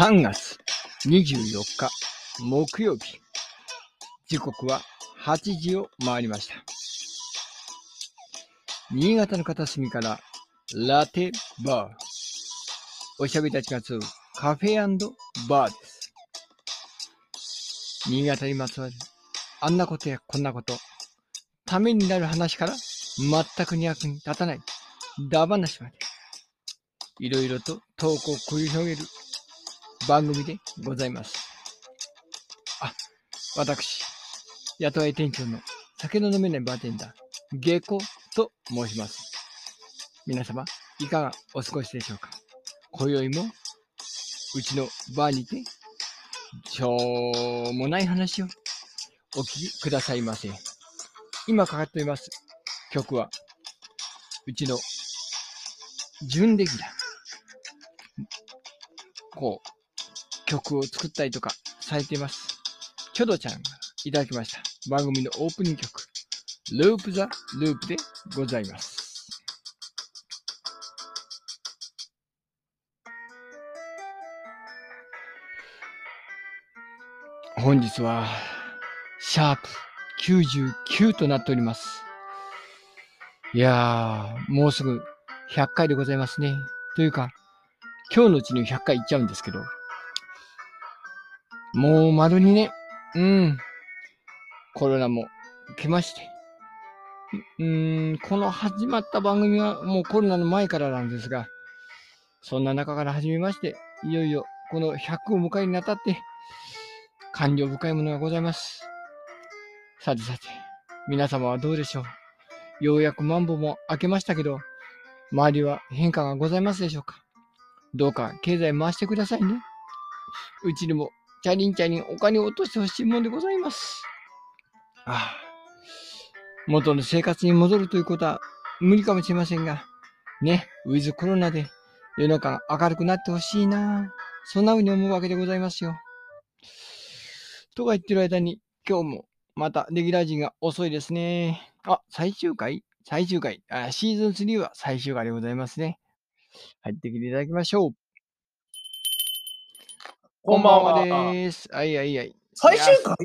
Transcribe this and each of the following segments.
3月24日木曜日。時刻は8時を回りました。新潟の片隅からラテバー。おしゃべりたちが集うカフェバーです。新潟にまつわるあんなことやこんなこと、ためになる話から全く役に立たないダ話まで、いろいろとトークを繰り広げる番組でございます。あ、私、雇い店長の酒の飲めないバーテンダー、ゲコと申します。皆様、いかがお過ごしでしょうか？今宵も、うちのバーにて、しょうもない話をお聞きくださいませ。今かかっております曲は、うちの準レギュラー。こう、曲を作ったりとかされています。チョドちゃんがいただきました。番組のオープニング曲、ループザ・ループでございます。本日は、シャープ99となっております。いやー、もうすぐ100回でございますね。というか、今日のうちに100回いっちゃうんですけど、もう丸2年、うん、コロナも来まして、うーん、この始まった番組はもうコロナの前からなんですが、そんな中から始めまして、いよいよこの100を迎えにあたって、感情深いものがございます。さてさて、皆様はどうでしょう？ようやくマンボも明けましたけど、周りは変化がございますでしょうか？どうか経済回してくださいね。うちにもチャリンチャリンお金を落としてほしいもんでございます。ああ元の生活に戻るということは無理かもしれませんが、ね、ウィズコロナで世の中が明るくなってほしいな。そんな風に思うわけでございますよ。とか言ってる間に今日もまたレギュラー陣が遅いですね。あ、最終回？最終回あ。シーズン3は最終回でございますね。入ってきていただきましょう。こんばんはです。はいはいはい。最終回？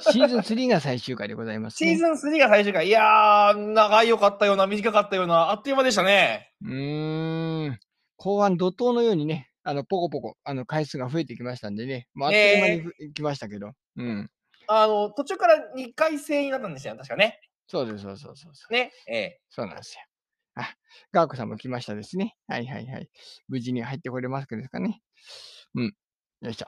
シーズン3が最終回でございます、ね。シーズン3が最終回。いやー、長いよかったような、短かったような、あっという間でしたね。うーん。後半怒涛のようにね、あの、ポコポコ、あの、回数が増えてきましたんでね。まあ、あっという間にふ来ましたけど。うん。あの、途中から2回制になったんですよ、確かね。そうです、そうそうそうそう。ね。ええそうなんですよ。あ、ガーコさんも来ましたですね。はいはいはい。無事に入ってこれますかですかね。うん。よいしょ。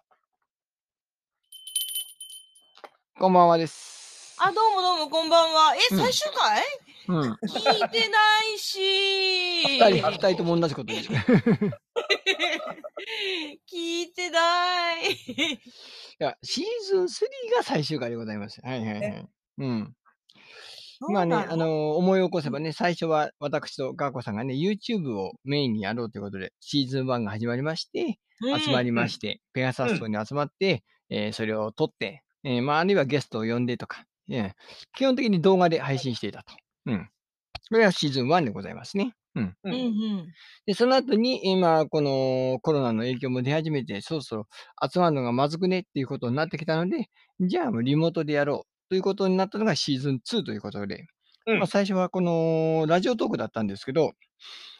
こんばんはです。あ、どうもどうも、こんばんは。え、うん最終回？うん。聞いてないし。二人、二人とも同じことです。聞いてない。いや、シーズン3が最終回でございます。はいはいはい。うん。まあね、あの思い起こせばね、最初は私とガーコさんがね、YouTube をメインにやろうということで、シーズン1が始まりまして、集まりまして、ペガサス島に集まって、えーそれを撮って、えーまあ、あるいはゲストを呼んでとか、えー基本的に動画で配信していたと。うん。これがシーズン1でございますね。うん。うんうん。で、その後に、今、このコロナの影響も出始めて、そろそろ集まるのがまずくねっていうことになってきたので、じゃあもうリモートでやろうということになったのがシーズン2ということで、うんまあ、最初はこのラジオトークだったんですけど、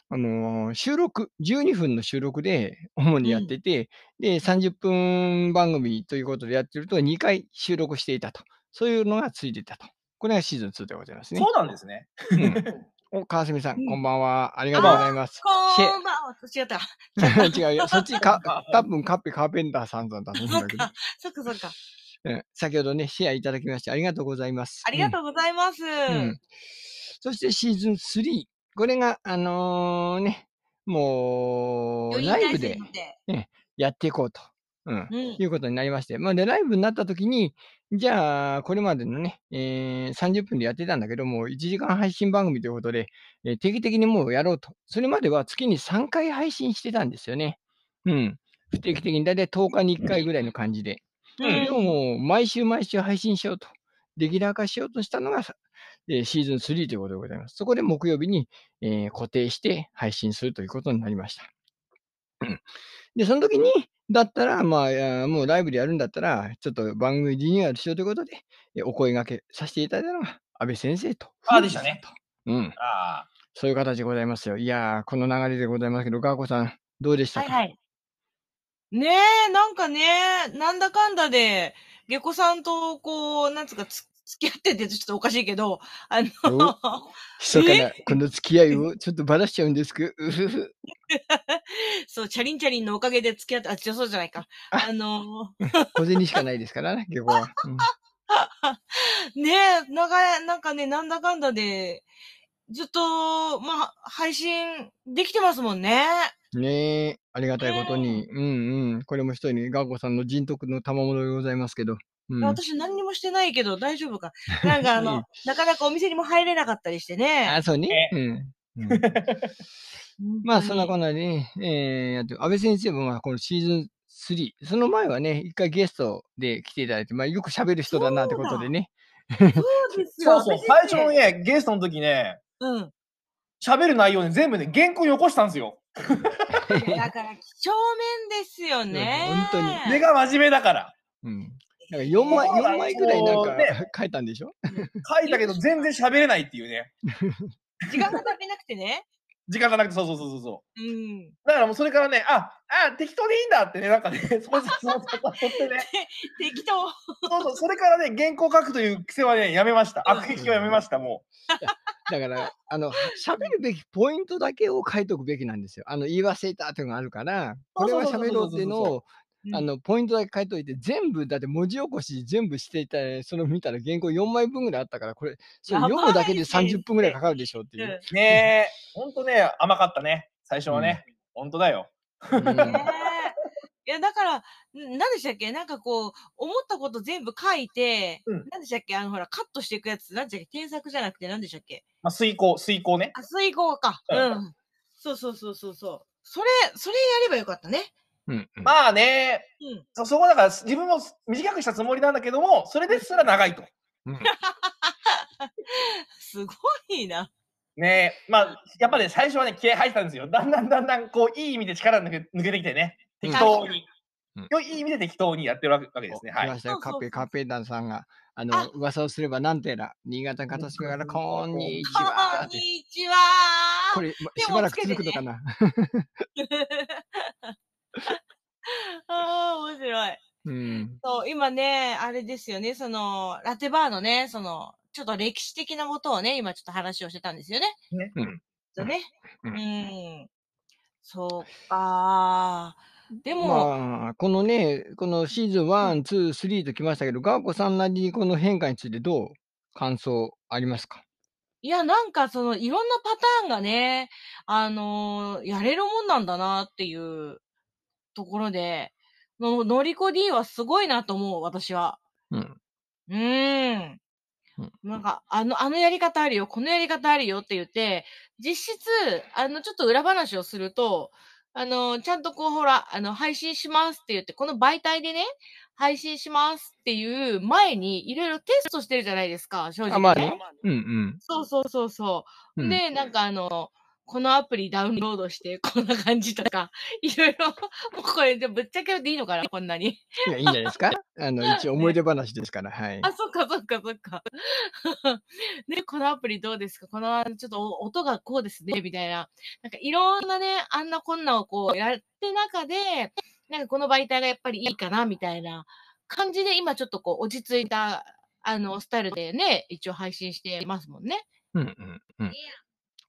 あのー収録、12分の収録で主にやってて、で、30分番組ということでやってると2回収録していたと。そういうのがついていたと。これがシーズン2でございますね。そうなんですね。うん お、川澄さん、うんこんばんは。ありがとうございます。こんばんは。違った。違うよ。そっちか、多分カッペカーペンターさんだと思うんだけど。そっかそっか。うん先ほどね、シェアいただきましてありがとうございます。ありがとうございます。うん。うんそしてシーズン3。これが、あのーね、もう、ライブで体制でやっていこうと。うん。うん。いうことになりまして。まあ、で、ライブになった時に、じゃあ、これまでのね、えー30分でやってたんだけども、1時間配信番組ということで、えー定期的にもうやろうと。それまでは月に3回配信してたんですよね。うん。不定期的に、だいたい10日に1回ぐらいの感じで。うんでももう、毎週毎週配信しようと。レギュラー化しようとしたのが、さえーシーズン3ということでございます。そこで木曜日に、えー固定して配信するということになりました。うんで、その時に、だったら、まあ、もうライブでやるんだったら、ちょっと番組リニューアルしようということで、えお声掛けさせていただいたのが、安倍先生と。あでしたね。うん。ああ。そういう形でございますよ。いやー、この流れでございますけど、ガーコさん、どうでしたか？はいはい。ねえ、なんかね、なんだかんだで、下戸さんと、こう、なんつうか、つ付き合ってってちょっとおかしいけど、あの、密かなこの付き合いをちょっとばらしちゃうんですけど、うふふ。そう、チャリンチャリンのおかげで付き合って、あ、違う、そうじゃないか。あの、小銭しかないですからね、下戸は。うんねえ、なんか、なんかね、なんだかんだで、ずっと、まあ、配信できてますもんね。ねえ、ありがたいことに、うんうん。これも一人に、ガーコさんの人徳の賜物でございますけど。うん、私何にもしてないけど大丈夫か？なんかあの、なかなかお店にも入れなかったりしてね。あ、そうね。ねうん。うん まあ、そんなこんなでね、えー、やって安倍先生もまあこのシーズン3、その前はね、一回ゲストで来ていただいて、まあ、よく喋る人だなってことでね。そうですよ。そうそう、私最初のね、ゲストの時ね、うん。喋る内容ね、全部ね、原稿に起こしたんですよ。だから、几帳面ですよね。本当に根が真面目だから。うん。なんか4枚、そうだ4枚ぐらいなんかそ 書いたんでしょ？書いたけど全然喋れないっていうね。時間が足りなくてね。時間がなくて、そうそうそうそうそう。うん。だからもうそれからね、あ、あ、適当でいいんだってね、なんかね、そうそうそうそうってね、適当。そうそう、それからね、原稿書くという癖はね、やめました。悪癖はやめました、もだから、あの、喋るべきポイントだけを書いとくべきなんですよ。あの、言い忘れたっていうのがあるから、これは喋ろうっていうのを、あの、ポイントだけ書いといて、全部、だって文字起こし全部していたら、その見たら原稿4枚分ぐらいあったから、これ、それ読むだけで先生30分ぐらいかかるでしょっていう。う。ねえ、ほんとね、甘かったね。最初はね。ほんとだよ。いや、だから、ん何でしたっけ？なんかこう、思ったこと全部書いて、うん何でしたっけ？あの、ほら、カットしていくやつ、何でしたっけ？添削じゃなくて何でしたっけ？まあ、遂行、遂行ね。あ、水郷か。ううんん。そうそうそうそうそう。それ、それやればよかったね。うんうんまあね、うん。そそこだから自分も短くしたつもりなんだけども、それですら長いと。すごいな。ねえ、まあ、やっぱり、ね、最初はね、気合入ってたんですよ。だんだんだんだん、こう、いい意味で力抜け抜けてきてね、適当にうん。良いい意味で適当にやってるわけわけですね。はい。カッペ、カッペダンさんが、ああの、噂をすればなんてやら、新潟片島から、こんにちこはって。んにちはこれ、しばらく続くのかな？ああ、面白い。うん。そう、今ね、あれですよね、その、ラテバーのね、その、ちょっと歴史的なことをね、今ちょっと話をしてたんですよね。ねうんそうね。ううんん。そうか。でも、まあ、このね、このシーズン1、2、3ときましたけど、ガーコさんなりにこの変化についてどう感想ありますか？いや、なんかその、いろんなパターンがね、あのーやれるもんなんだなっていうところで、ののりこ D はすごいなと思う、私は。うん。うーんうん。なんか、あの、あのやり方あるよ、このやり方あるよって言って、実質、あの、ちょっと裏話をすると、あの、ちゃんとこう、ほら、あの、配信しますって言って、この媒体でね、配信しますっていう前に、いろいろテストしてるじゃないですか、正直、ね。あまあねうんうん。そうそうそうそう。うんで、なんかあの、このアプリダウンロードして、こんな感じとか、いろいろ、もうこれでぶっちゃけていいのかな、こんなに。いや、いいんじゃないですか？あの、一応思い出話ですから、はい。あ、そっかそっかそっか。ね、このアプリどうですか？この、ちょっとお音がこうですね、みたいな。なんかいろんなね、あんなこんなをこうやって中で、なんかこの媒体がやっぱりいいかな、みたいな感じで、今ちょっとこう落ち着いた、あの、スタイルでね、一応配信してますもんね。うんうんうん。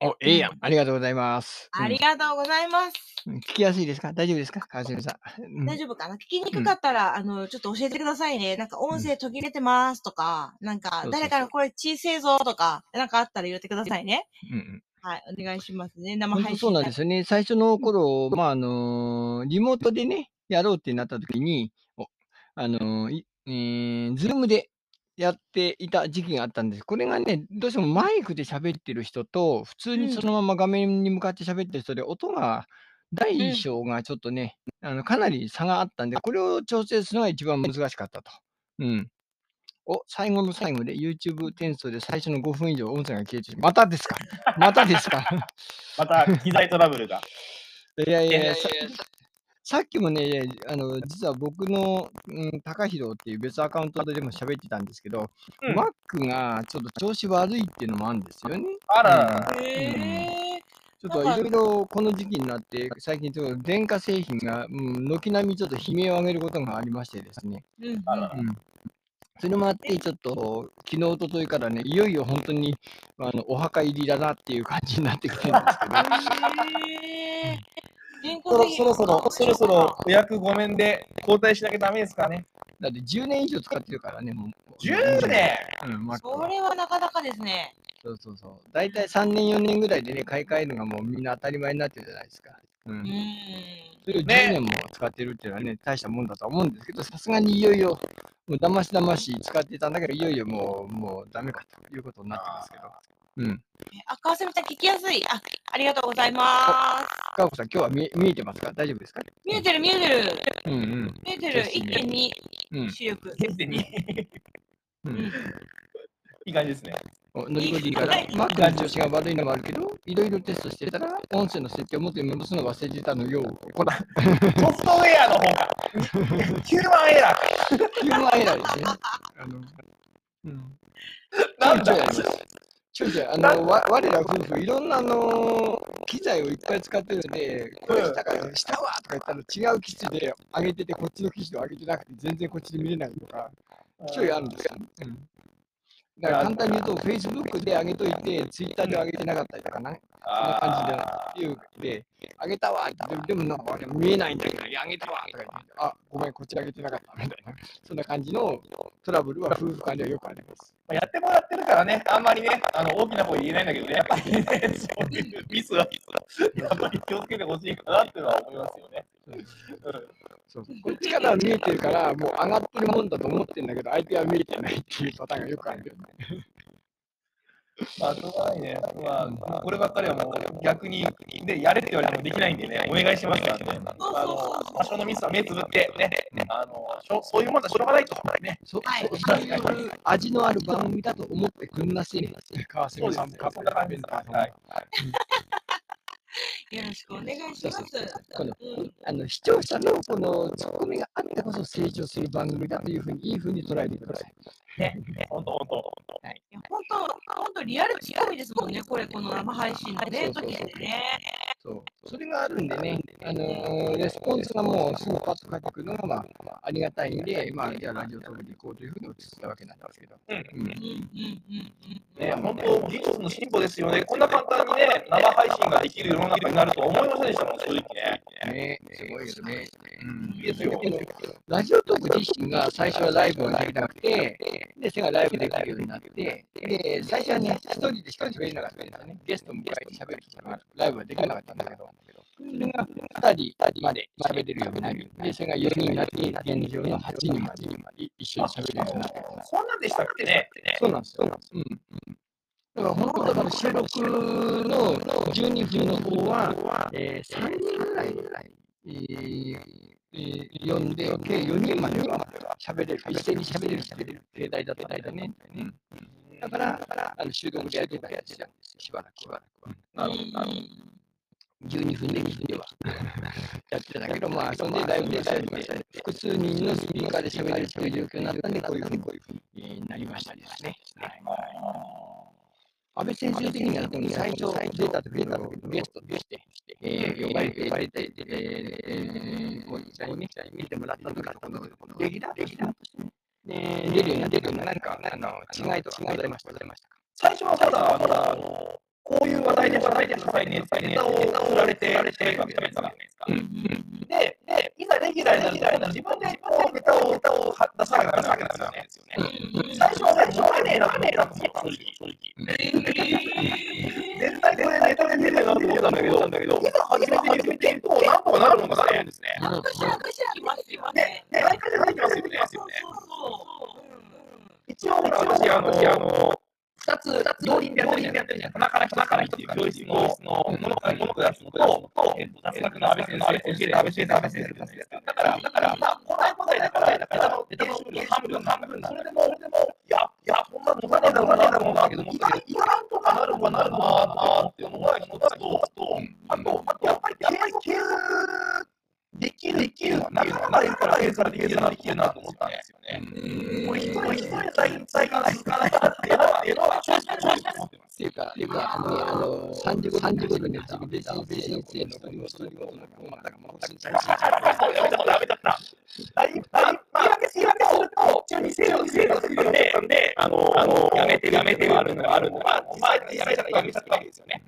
お、ええやん。ありがとうございます。ありがとうございます。うん聞きやすいですか？大丈夫ですか？川島さん。うん大丈夫かな？聞きにくかったら、あの、ちょっと教えてくださいね。なんか音声途切れてますとか、なんかそうそう誰かの声小さいぞとか、なんかあったら言ってくださいね。うんうんはい、お願いしますね。生配信。そうなんですよね。最初の頃、まあ、あのーリモートでね、やろうってなった時に、おあのーいえー、ズームでやっていた時期があったんです。これがね、どうしてもマイクで喋ってる人と、普通にそのまま画面に向かって喋ってる人で、音が、大小がちょっとね、あの、かなり差があったんで、これを調整するのが一番難しかったと。うん。お、最後の最後で YouTube 転送で最初の5分以上音声が消えてしまたですか？またですか？また、機材トラブルが。いやいやいや、いやいやささっきもね、あの、実は僕の、うん、高弘っていう別アカウントでも喋ってたんですけど、うん Mac がちょっと調子悪いっていうのもあるんですよね。あら、へえ。ちょっといろいろこの時期になって、最近ちょっと電化製品が、うん、軒並みちょっと悲鳴を上げることがありましてですね。うんうんあらうん。それもあって、ちょっと昨日、おとといからね、いよいよ本当にあのお墓入りだなっていう感じになってきてるんですけど、そろそろそろ、そろそろお役御免で交代しなきゃダメですかね。だって10年以上使ってるからね、もう。10年？うん、それはなかなかですね。そうそうそう。大体3年、4年ぐらいでね、買い替えるのがもうみんな当たり前になってるじゃないですか。うんう。ん。それを10ね年も使ってるっていうのはね、大したもんだとは思うんですけど、さすがにいよいよ、もうだましだまし使ってたんだけど、いよいよもう、もうダメかということになってますけど。うん。あ、川澄ちゃん聞きやすい。あ、ありがとうございます。かおこさん、今日は見え見えてますか？大丈夫ですか？見えてる見えてる。うんうん。見えてる。ですね1.2うん。視力。現にううんん、いい感じですね。お乗り越えていいから、マックの調子が悪いのもあるけど、いろいろテストしてたら、音声の設定を元に戻すの忘れてたのよ。ほら、ソフトウェアの方が。ヒューマンエラーか。ヒューマンエラーですね。あの、うん。なんだちょいちょいあの、わ我ら夫婦、いろんな、あの機材をいっぱい使ってるんで、これしたから、したわとか言ったら違う機種で上げてて、こっちの機種で上げてなくて、全然こっちで見れないとか、ちょいあるんですよ。うん。だから簡単に言うと、Facebook で上げといて、Twitter で上げてなかったりとかな、そんな感じで、いうで、上げたわでも、でもなんか見えないんだけど、いや、上げたわとか言って、あ、ごめん、こっち上げてなかった。みたいな、そんな感じのトラブルは夫婦間ではよくあります。まあやってもらってるからね、あんまりね、あの大きな声で言えないんだけどね、やっぱりね、そういうミスは、やっぱり気をつけてほしいかなっていうのは思いますよね。う。んそう。こっちからは見えてるから、もう上がってるもんだと思ってるんだけど、相手は見えてないっていうパターンがよくあるよね。まあ、しょういね。まあ、まあこればっかりはもう逆に、で、やれって言われてもできないんでね、お願いしますからね。あの、場所のミスは目つぶって、ね、あの、しょそういうもんだ、しょうがないと。ね。そはいそそういう味のある番組だと思ってくんなせいね。川そうです澄さんも。そんな感じです。はい。よろしくお願いします。このうんあの視聴者のこのツッコミがあってこそ成長する番組だというふうに、いいふうに捉えてください。ね、本当本当。いや本当、本当リアルツッコミですもんね、これ、この生配信のね、そうそうそう時ってね。そう。それがあるんでね、あのーレスポンスがもうすぐパッと返ってくるのが、まあ、ありがたいんで、まあ、じゃあラジオトークでいこうというふうに落ち着いたわけなんですけど。うんうんうんうんうんうん。ね、本当、技術の進歩ですよね。こんな簡単にね、生配信ができる世の中になるとは思いませんでしたもん、正直ね。ね、すごいですね。うんいいですよ。ラジオトーク自身が最初はライブをやりたくて、で、それがライブできるようになって、で、最初はね、一人でしか喋れなかったんですよね。ゲストを迎えて喋る人がライブはできなかったんだけど、それが2人まで喋れるようになり、で、それが4人になって、現状の8人までい一緒に喋れるようになって。そんなんでしたっけね。そうなんですよ。うん。だから本当だから収録の12分の方は、えー、3人ぐらい、えーえー、呼んで、計4人までは喋れる、一斉に喋れる、喋れる携帯だった間ね。うん。だから、あの収録でやってたやつじゃん、しばらく、しばらくは。なるほど、なるほど。12分で2分では やってたけど、まあ、そんでライブでライブで複数人のスピーカーで喋れるという状況になったんで、こういうふうになりましたですね。はい安倍先生的には、最初出た時のゲストとして、えー、呼ばれて、呼ばれて、えー、こういう時に見てもらったのが、このレギュラー、レギュラーとしてね、で出るようにな出るようにな何か、あの、違いとかございました、ございましたか最初はまだ、まだ、あの、こういう話題で話題で話題でネタを振られて、やれてるわけじゃないですか。で、で、いざレギュラーになると、自分でこうネタをネタを出さなきゃならないわけですよね。最初はね、しょうがねえな、ねえなって正直、正直。絶対これネタで出るよなと思ったんだけど、いざ始めてみると結構なんとかなるのかなと思うんですね。なんかしらかしらきますよねね。、ね、毎回出てきますよね。一応、私、あの、二つ、二つ、両輪でやってるじゃん。鼻から鼻からっていう教室の、ものからものからつのと、えっと、雑学の安倍先生、安倍先生、安倍先生、安倍先生。だから、だから、まあ、答え答えだから、だから、ネタの半分、半分、それでも、いや、いや、そんなのかねえだろうな、だろうな、けど、意外、意外とかなるかなるな、っていうのが一つと、あと、あと、やっぱり、継続できるされてきてるな、きるなと思ったんですよね。これ一人一人最最近続かないなっていうのは、っていうのは正直正直思ってます。っていうか、っていうか、あの、あの、35、35で自分で自分で申請の国をすることの困ったかもしれない。やめちゃった、やめちゃった。大言い訳言い訳すると、中に制度制度するんで、で、あの、あの、やめてる、やめてるあるのがあるのが、まあ、やめちゃった、やめちゃったわけですよね。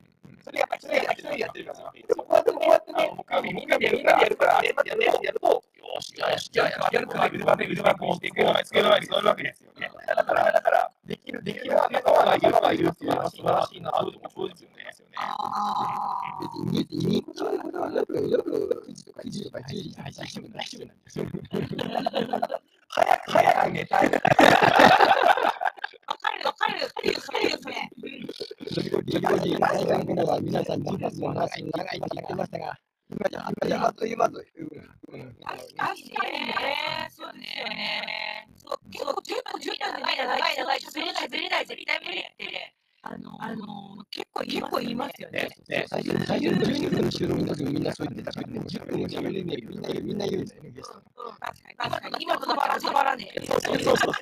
それやっぱ一人でやってるから、でもこうやってこうやってね、みんなでみんなでやるから、やってやってやると、よし、よし、じゃあやるから、腕まで腕までしていくような、つけるわけそういうわけですよね。だから、だから、できる、できる仲間がいるのがいるっていうのは素晴らしいなと思そうですよね。別に、に、そういことはよく、よく、9時とか1時とか1時に配信しても大丈夫なんですよ。早く、早く寝たい。わかるわかるわかるよそれよそれ。それをリボディ海岸からは皆さん自発の話に長いって言ってましたが、今じゃあっという間という間という。うん確かにね。そうですよね。そう結構10分10分で長い長い長い喋れない喋れない絶対無理って。あのあの結構結構言いますよね。ね、最初最初の12分の収録の時みんなそう言ってたからね、10分も喋れねえみんなみんな言うんだよね、ゲスト。うん確かに確かに今とばら止まらね。そうそうそうそう。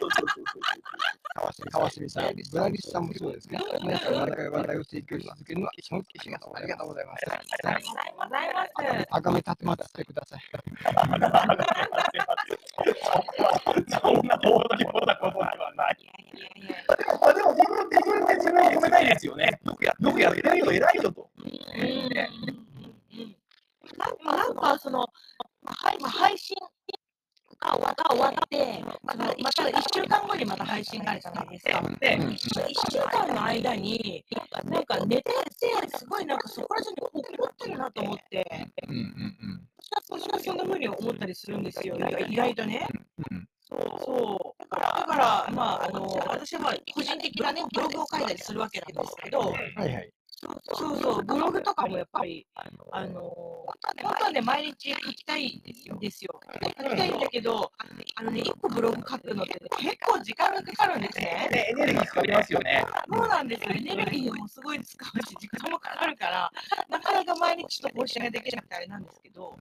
川澄川澄さん、ブラリスさんもそうですね。皆さん、話題話題を提供し続けるのは尊敬します。ありがとうございます。ありがとうございます。あがめ立てまってください。そんな大きなことなことではない。あでも自分で自分で自分で褒めたいですよね。よくやってるよ、偉いよと。うん。なん。なん。かその、配信が終わが終わって、また。また。1週間後にまた。配信があるじゃないですか。で、1週間の間に、なんか寝てて、すごいなんかそこら中に怒ってるなと思って、私はそんな風に思った。りするんですよ、意外とね。そうだから、だからまあ、あの私は個人的なね、ブログを書いた。りするわけなんですけど、はいはい。そうそう、ブログとかもやっぱり、あの本当はね、毎日書きたいんですよ。ですよ書きたいんだけど、あのね、1個ブログ書くのって結構時間がかかるんですね。ねエネルギー使いますよね。そうなんですよ。エネルギーもすごい使うし、時間もかかるから、なかなか毎日と更新ができなくてあれなんですけど、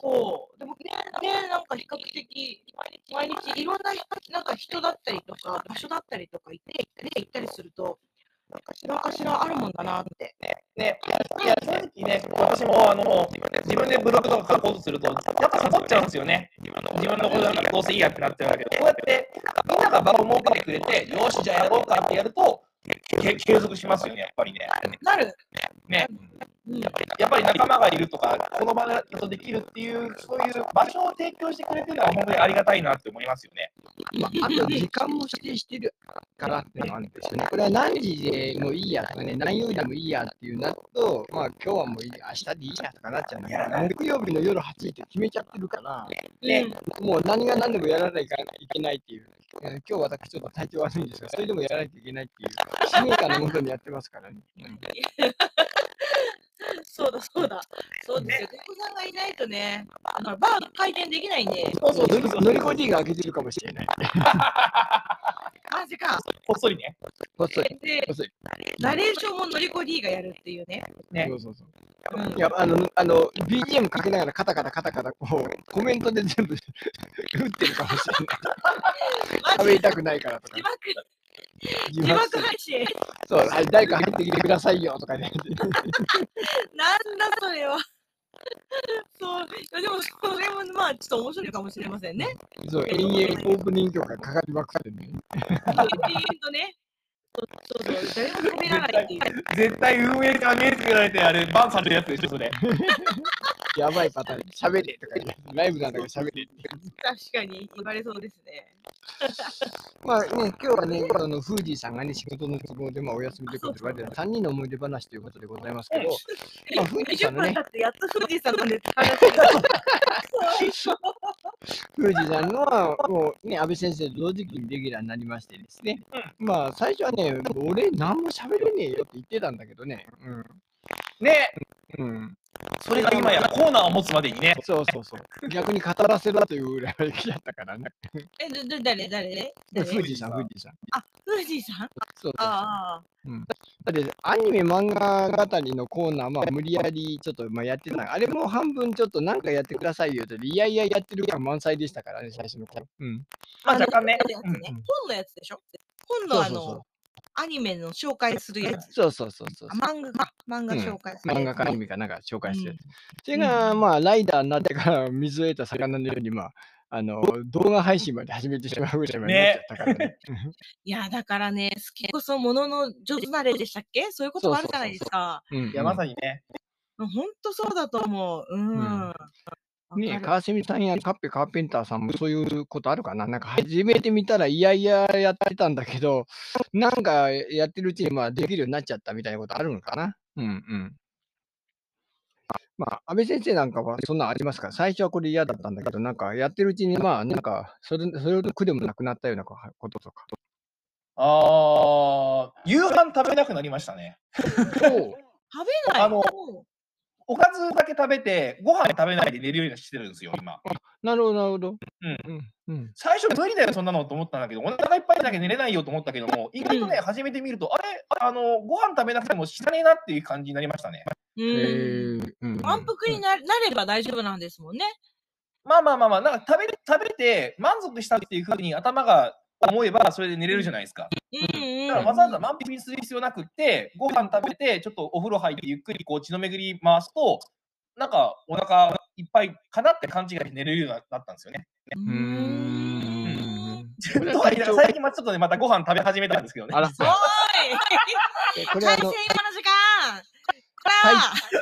そう。でもね、ねなんか比較的、毎日いろんな人なんか人だったりとか、場所だったりとか行って、ね、行ったりすると、なんかしらかしらあるもんだなって。ね、いや、正直ね、私もあの自分でブログとか書こうとすると、やっぱ誘っちゃうんですよね。自分のことなんかどうせいいやってなっちゃうんだけど、こうやってみんなが場を設けてくれて、よし、じゃあやろうかってやると、け継続しますよね、やっぱりね。なる。ねうん、やっぱり仲間がいるとか、この場だとできるっていう、そういう場所を提供してくれてるのは本当にありがたいなって思いますよね。まあ、あと時間も指定してるからっていうのがあるんですよね。これは何時でもいいやとかね、何曜日でもいいやっていうなると、まあ今日はもういい、明日でいいやとかなっちゃうんだけど、木曜日の夜8時って決めちゃってるから、ねもう何が何でもやらないといけないっていう。えー今日私ちょっと体調悪いんですが、それでもやらないといけないっていう使命感のもとにやってますからね。う ん そうだ、そうだ。そうですよ。お子さんがいないとね、あのバー回転できないんで、そうそう乗り乗りコディが開けてるかもしれない。マジか。こっそりね。細い。で、細い。ナレーションものりこ D がやるっていうね。ねそうそうそう。うんいや、あの、あの、BGM かけながらカタカタカタカタ、こう、コメントで全部 打ってるかもしれない。マ喋りたくないからとか字。幕、配信。そう、はい、誰か入ってきてくださいよとかね。なんだそれは。そう、いやでもそれもまあちょっと面白いかもしれませんね。そう、延々オープニング曲がかかりまくってね。とね、そうそうそう、誰も喋らないっていう。絶対運営が目つけられて、あれ、バンされるやつでしょ、それ。やばいパターン。喋れとかね。ライブなんだから喋れって。確かに言われそうですね。まあね、今日はね、あの、フージーさんがね、仕事の都合でまあお休みということで言われて、3人の思い出話ということでございますけど、まあ、フージーさ20んのねやっと富士山なんでって話フージーさんのは、もうね、安倍先生と同時期にレギュラーになりましてですね、まあ、最初はね、俺、何も喋れねえよって言ってたんだけどね、ね、うん。うん。それが今やコーナーを持つまでにね。そうそうそう。逆に語らせろという裏行きだったからね。え、ど、ど、誰、誰？誰？富士さん、富士さん。あ、富士さん？そうそうああ。だってアニメ漫画語りのコーナー、まあ、無理やりちょっとまあやってたあれも半分ちょっとなんかやってくださいよと、いやいややってる感満載でしたからね、最初の頃。うん。まあ若干ね本のやつねうん本のやつでしょ？本のあそうそうそうの、アニメの紹介するやつ。そうそうそうそうあ、漫画か。漫画うん紹介するやつね。漫画かアニメかなんか紹介してるうん。それが、まあ、ライダーになってから水を得た魚のように、まあ、あの、動画配信まで始めてしまうぐらいまでなっちゃったからね。いや、だからね、好きこそものの上手なれでしたっけ？そういうこともあるじゃないですか。うんいや、まさにね。ほんとそうだと思う。うん。うんわね川澄さんやカッペカーペンターさんもそういうことあるかな？なんか始めてみたらいやいややってたんだけど、なんかやってるうちにまあできるようになっちゃったみたいなことあるのかな？うんうん。まあ、安倍先生なんかはそんなんありますか最初はこれ嫌だったんだけど、なんかやってるうちにまあなんかそれそれほど苦でもなくなったようなこととか。ああ、夕飯食べなくなりましたね。そう 食べない。あのうんおかずだけ食べて、ご飯食べないで寝るようにしてるんですよ、今。なるほど、なるほど。うんうんうん。最初無理だよ、そんなのと思ったんだけど、お腹いっぱいでなきゃ寝れないよと思ったけども、意外とね、始めてみると、あれ、あの、ご飯食べなくても死なねえなっていう感じになりましたね。へうん。満腹にななれば大丈夫なんですもんね。まあまあまあまあ、なんか食べる食べて満足したっていうふうに頭が思えば、それで寝れるじゃないですか。うんうん。だからわざわざ満腹にする必要なくって、ご飯食べて、ちょっとお風呂入ってゆっくりこう血の巡り回すと、なんかお腹いっぱいかなって勘違いして寝れるようになったんですよね。ううーん。とは言いながら最近はちょっとね、またご飯食べ始めたんですけどね。あら、おーい これあ改正今のの時間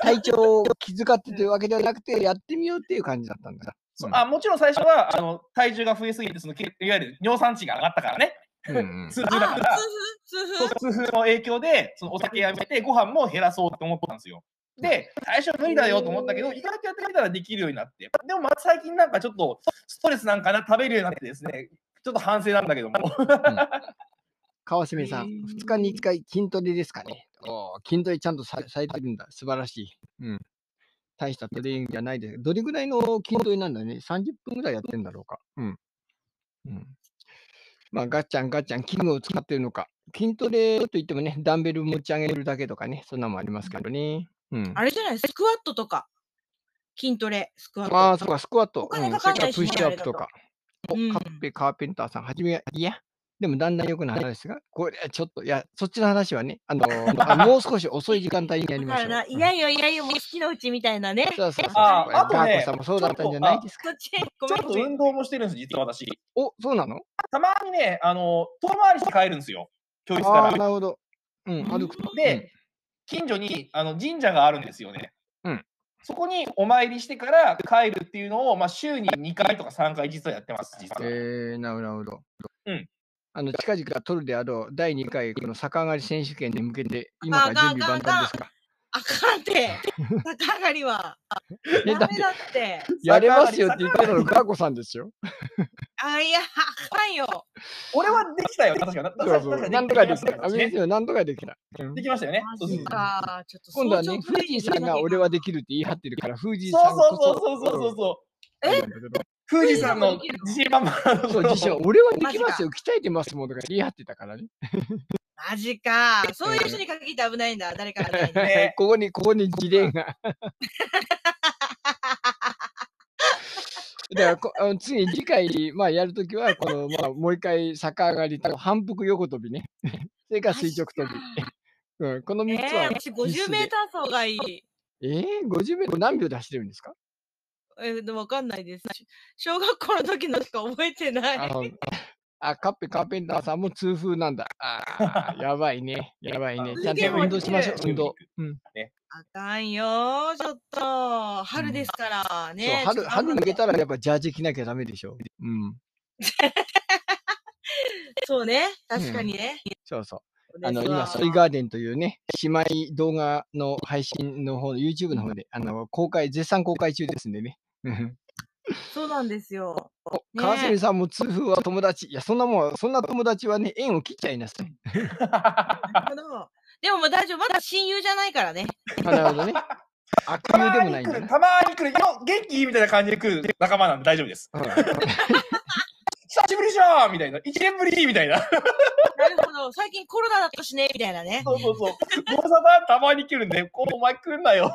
体調を気遣ってというわけではなくて、やってみようっていう感じだったんだ。あもちろん最初はあの体重が増えすぎてその、けいわゆる尿酸値が上がったからね、うんうん 痛風だあ、から、痛風の影響でそのお酒やめて、ご飯も減らそうと思ったんですよ。で、最初無理だよと思ったけど、意外とやってみたらできるようになって、でもまた最近なんかちょっとストレスなんかな、食べるようになってですね、ちょっと反省なんだけども。川澄さん、へー2日に1回筋トレですかね。筋トレちゃんとさされてるんだ。素晴らしい。うん。大したトレーニングじゃないです。どれぐらいの筋トレなんだね。30分ぐらいやってんだろうか。うん。うん。まあ、ガッチャンガッチャン、器具を使ってるのか。筋トレといってもね、ダンベル持ち上げるだけとかね、そんなのもありますけどね。うん。あれじゃないスクワットとか。筋トレ、スクワット。ああ、そうか、スクワット。お金うん、かかんないしそれからプッシュアップとねか。お、うんカッペ、カーペンターさん、はじめ、いや、でもだんだん良くなる話ですが、これ、ちょっと、いや、そっちの話はね、あの あもう少し遅い時間帯にやりましょう。いやいやいやいや、もう好きなうちみたいなね。そうそうそう。あーあとねさんもそうだったんじゃないですか？ち、ょっと。運動もしてるんです、実は私。お、そうなの？たまにね、あの遠回りして帰るんですよ、教室から。なるほど。うん、歩くと。で、近所にあの神社があるんですよね。うんそこにお参りしてから帰るっていうのを、まあ、週に2回とか3回実はやってます、実うん、は。えー、なるほど。うん。あの、近々取るであろう、第2回、この逆上がり選手権に向けて、今から準備万端ですか？あかんって。高上がりは。えだってダメだって。やれますよって言ってるのガーコさんですよ。あ、いや、あかんよ。俺はできたよ、確かに。そうそう。なんとかできた。安倍先で生はなんとかできた。うんきましたよね。今度はね、早朝富士山が俺はできるって言い張ってるから、富士そう山こそうそうそうそうそう。え？富士山の自信満々なそう、自信、俺はできますよ、鍛えてますもんとか言い張ってたからね。マジか。そういう人に限って危ないんだ。誰かがないんだ。ね ここに、ここに事例が。だからこ次、次回、まあ、やるときは、この、まあ、もう一回逆上がりと反復横跳びね。それから垂直跳び。うん、この3つはえー、私50メーター走がいい。ー。えー、50メートル何秒で走れるんですか？えー、でもわかんないです。小学校の時のしか覚えてない。あカッペカーペンターさんも痛風なんだ。あー やばいね。やばいね。ちゃんと運動しましょう、運動。うん。あかんよちょっと。春ですからね。そう、春、ちょっと春抜けたらやっぱジャージ着なきゃダメでしょ。うん。そうね。確かにね。そうそう。そうあの、今、わソイガーデンというね、姉妹動画の配信の方、YouTube の方で、あの、公開、絶賛公開中ですんでね。うん そうなんですよ。おね川澄さんも痛風は友達。いや、そんなもん、そんな友達はね、縁を切っちゃいなさい。なるほど。でももう大丈夫。まだ親友じゃないからね。あなるほどね。悪友でもないんだな。たまに来る、よ、元気みたいな感じで来る仲間なんで大丈夫です。うん久しぶりじゃんみたいな。一年ぶりみたいな。なるほど。最近コロナだったしね、みたいなね。そうそうそう。ご無沙汰たまに来るんで、こうお前来んなよ。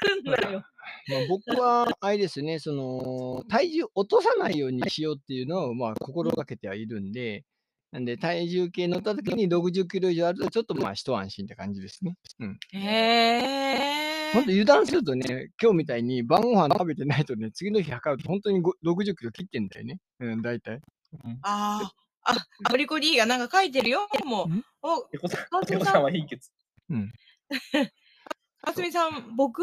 来んなよ。まあ、僕は、あれですね、その、体重落とさないようにしようっていうのを、まあ、心がけてはいるんで、なんで、体重計乗った時に60キロ以上あると、ちょっとまあ、一安心って感じですね。うん。へほんと油断するとね、今日みたいに晩ご飯食べてないとね、次の日測ると本当にご60キロ切ってんだよね。うん、大体。ああ。あ、アブリコ D がなんか書いてるよ。もん？う。お、ペコさん、ペコさん、は貧血。かすみさん、僕、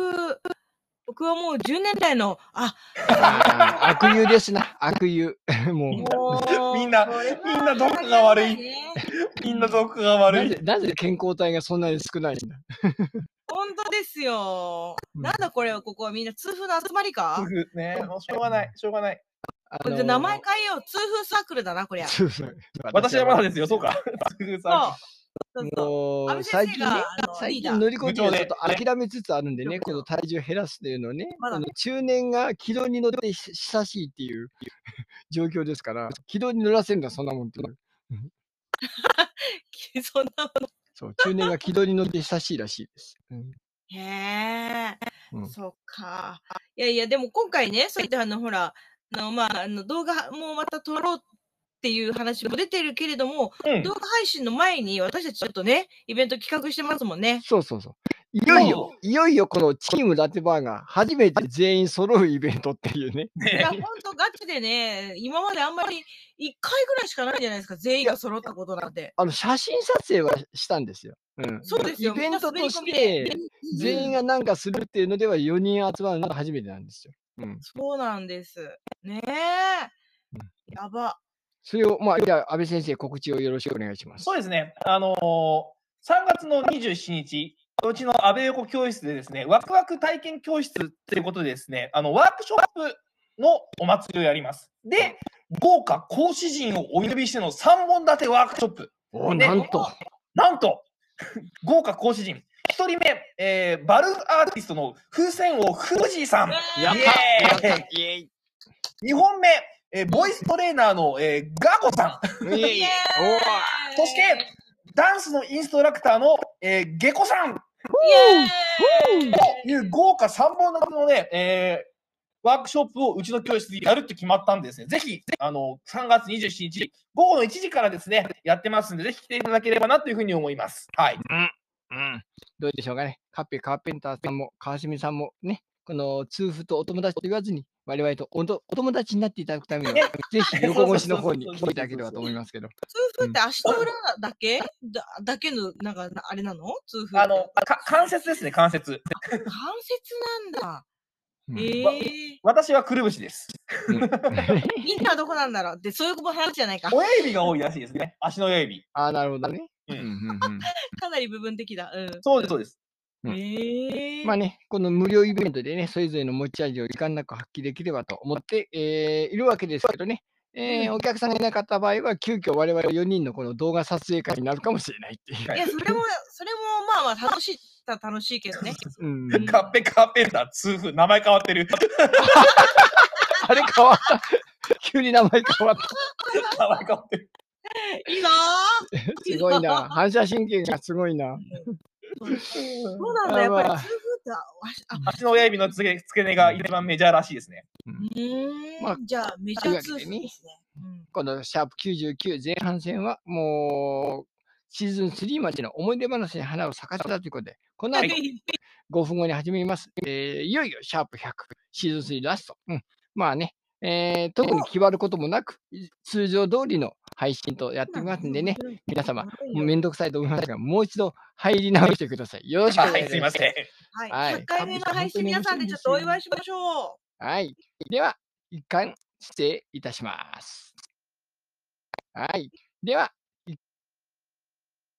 僕はもう10年来の、あ、あー悪友ですな、悪友。も もうみんなみんなどこが悪い？ねみんなどこが悪い？ぜ、。なぜ健康体がそんなに少ないんだ？本当ですよ。うんなんだこれは、ここはみんな痛風の集まりか？ね、もうしょうがない、しょうがない。あこれで名前変えよう。痛風サークルだな、こりゃ。私はまだですよ、そうか。夫婦うさ。そうそう。もう最近ね最近乗り越えて部長でちょっと諦めつつあるんでね、この体重減らすというのをね、まだねあの中年が軌道に乗ってし親しいっていう 状況ですから、軌道に乗らせるんだ、そんなもんって。そんなもそう、中年が軌道に乗って親しいらしいです。うんの。へえ。うんそっか。いやいや、でも今回ね、そういったあの、ほら、あの、まあ、あの、動画もまた撮ろうっていう話も出てるけれども、うん動画配信の前に私たちちょっとね、イベント企画してますもんね。そうそうそう。いよいよ、いよいよこのチームラテバーが初めて全員揃うイベントっていうね。いや、ねほんとガチでね、今まであんまり1回ぐらいしかないじゃないですか、全員が揃ったことなんて。あの、写真撮影はしたんですよ。うん。そうですよ。イベントとしてで、全員がなんかするっていうのでは4人集まるのが初めてなんですよ。うん。そうなんです。ねえ。やば。それを、まあ、じゃあ、安倍先生、告知をよろしくお願いします。そうですね。あのー、3月の27日、うちの安倍横教室でですね、ワクワク体験教室ということでですね、あの、ワークショップのお祭りをやります。で、豪華講師陣をお呼びしての3本立てワークショップ。おねなんと。なんと、豪華講師陣。1人目、えー、バルーンアーティストの風船王富士さん。やったイったイエイ2本目、えーボイストレーナーの、えーガコさん。そして、ダンスのインストラクターの、えーゲコさん。という豪華3本立てのね、えーワークショップをうちの教室でやるって決まったんでですね、ぜひ、あの、3月27日、午後の1時からですね、やってますんで、ぜひ来ていただければなというふうに思います。はい。うん。どうでしょうかね。カッペカーペンターさんも、川澄さんもね、この通風とお友達と言わずに、我々とおとお友達になっていただくためには、ぜひ横越しの方に来ていただければと思いますけど。痛風って足の裏だけ？だだけの、なんか、なあれなの？痛風。あの、か関節ですね、関節。関節なんだ。うんええわ私はくるぶしです。うん みんなはどこなんだろう？って、そういう話じゃないか。親指が多いらしいですね。足の親指。ああ、なるほどね。うん かなり部分的だ。うん。そうです、そうです。うんええまあね、この無料イベントでね、それぞれの持ち味を遺憾なく発揮できればと思って、えーいるわけですけどね、えーお客さんがいなかった場合は、急遽我々4人のこの動画撮影会になるかもしれないっていう。はいいや、それも、それもまあまあ楽しいったら楽しいけどね。うん、カッペカーペンター、痛風、名前変わってる。あれ変わった。急に名前変わった。名前変わってる。いいなぁ。すごいな。反射神経がすごいな。そうなんだ、やっぱりまあ痛風って、足の親指の付け付け根が一番メジャーらしいですね。うーん、まあじゃあメジャー痛風ですね。このシャープ99前半戦はもうシーズン3までの思い出話に花を咲かせたということで、この後5分後に始めます。えーいよいよシャープ100、シーズン3ラスト。うん、まあね、えー特に決まることもなく、通常通りの配信とやっていきますんでね、皆様、もうめんどくさいと思いますが、もう一度入り直してください。よろしくお願いはい、します。すいません。はい、はい100回目の配信皆さんでちょっとお祝いしましょう。はい。では、一貫失礼いたします。はい。では、